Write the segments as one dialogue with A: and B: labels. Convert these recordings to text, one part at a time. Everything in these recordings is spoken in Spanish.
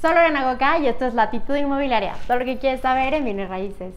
A: Soy Lorena Goca y esto es Latitud Inmobiliaria, todo lo que quieres saber en bienes raíces.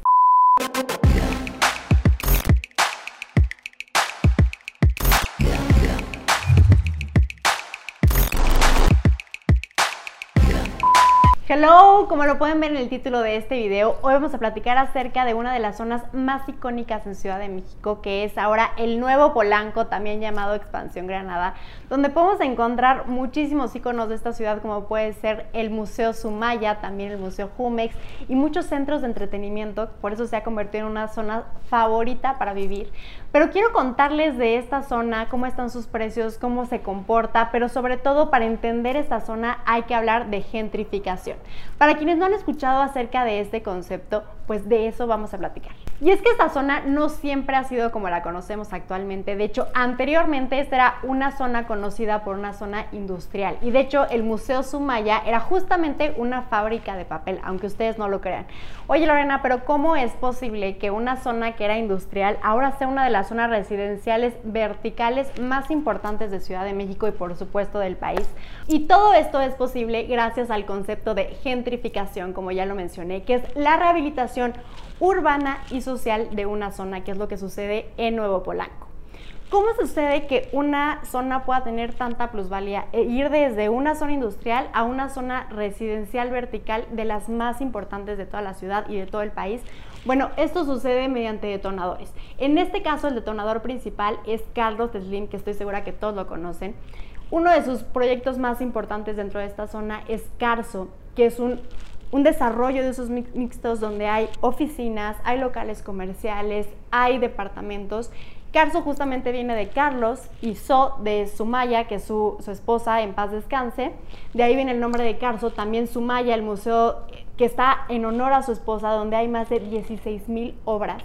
A: Hello, como lo pueden ver en el título de este video, hoy vamos a platicar acerca de una de las zonas más icónicas en Ciudad de México, que es ahora el Nuevo Polanco, también llamado Expansión Granada, donde podemos encontrar muchísimos iconos de esta ciudad, como puede ser el Museo Sumaya, también el Museo Jumex y muchos centros de entretenimiento, por eso se ha convertido en una zona favorita para vivir. Pero quiero contarles de esta zona, cómo están sus precios, cómo se comporta, pero sobre todo para entender esta zona hay que hablar de gentrificación. Para quienes no han escuchado acerca de este concepto, pues de eso vamos a platicar. Y es que esta zona no siempre ha sido como la conocemos actualmente. De hecho, anteriormente esta era una zona conocida por una zona industrial. Y de hecho, el Museo Sumaya era justamente una fábrica de papel, aunque ustedes no lo crean. Oye, Lorena, pero ¿cómo es posible que una zona que era industrial ahora sea una de las zonas residenciales verticales más importantes de Ciudad de México y por supuesto del país? Y todo esto es posible gracias al concepto de gentrificación, como ya lo mencioné, que es la rehabilitación urbana y social de una zona, que es lo que sucede en Nuevo Polanco. ¿Cómo sucede que una zona pueda tener tanta plusvalía e ir desde una zona industrial a una zona residencial vertical de las más importantes de toda la ciudad y de todo el país? Bueno, esto sucede mediante detonadores. En este caso, el detonador principal es Carlos Slim, que estoy segura que todos lo conocen. Uno de sus proyectos más importantes dentro de esta zona es Carso, que es un un desarrollo de esos mixtos donde hay oficinas, hay locales comerciales, hay departamentos. Carso justamente viene de Carlos y So de Sumaya, que es su, esposa, en paz descanse. De ahí viene el nombre de Carso. También Sumaya, el museo que está en honor a su esposa, donde hay más de 16 mil obras.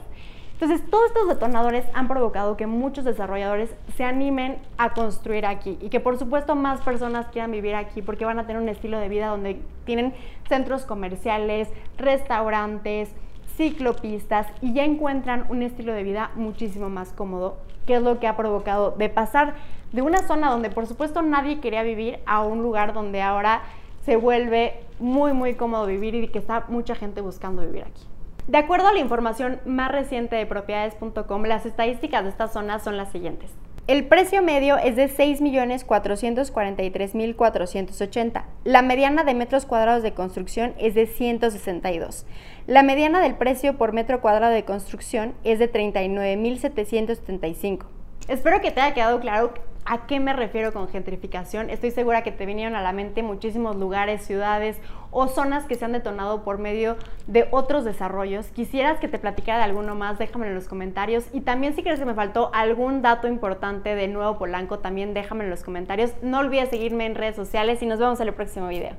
A: Entonces, todos estos detonadores han provocado que muchos desarrolladores se animen a construir aquí y que por supuesto más personas quieran vivir aquí porque van a tener un estilo de vida donde tienen centros comerciales, restaurantes, ciclopistas y ya encuentran un estilo de vida muchísimo más cómodo, que es lo que ha provocado de pasar de una zona donde por supuesto nadie quería vivir a un lugar donde ahora se vuelve muy muy cómodo vivir y que está mucha gente buscando vivir aquí. De acuerdo a la información más reciente de propiedades.com, las estadísticas de esta zona son las siguientes. El precio medio es de 6.443.480. La mediana de metros cuadrados de construcción es de 162. La mediana del precio por metro cuadrado de construcción es de 39.775. Espero que te haya quedado claro ¿A qué me refiero con gentrificación? Estoy segura que te vinieron a la mente muchísimos lugares, ciudades o zonas que se han detonado por medio de otros desarrollos. Quisieras que te platicara de alguno más, déjamelo en los comentarios. Y también si crees que me faltó algún dato importante de Nuevo Polanco, también déjamelo en los comentarios. No olvides seguirme en redes sociales y nos vemos en el próximo video.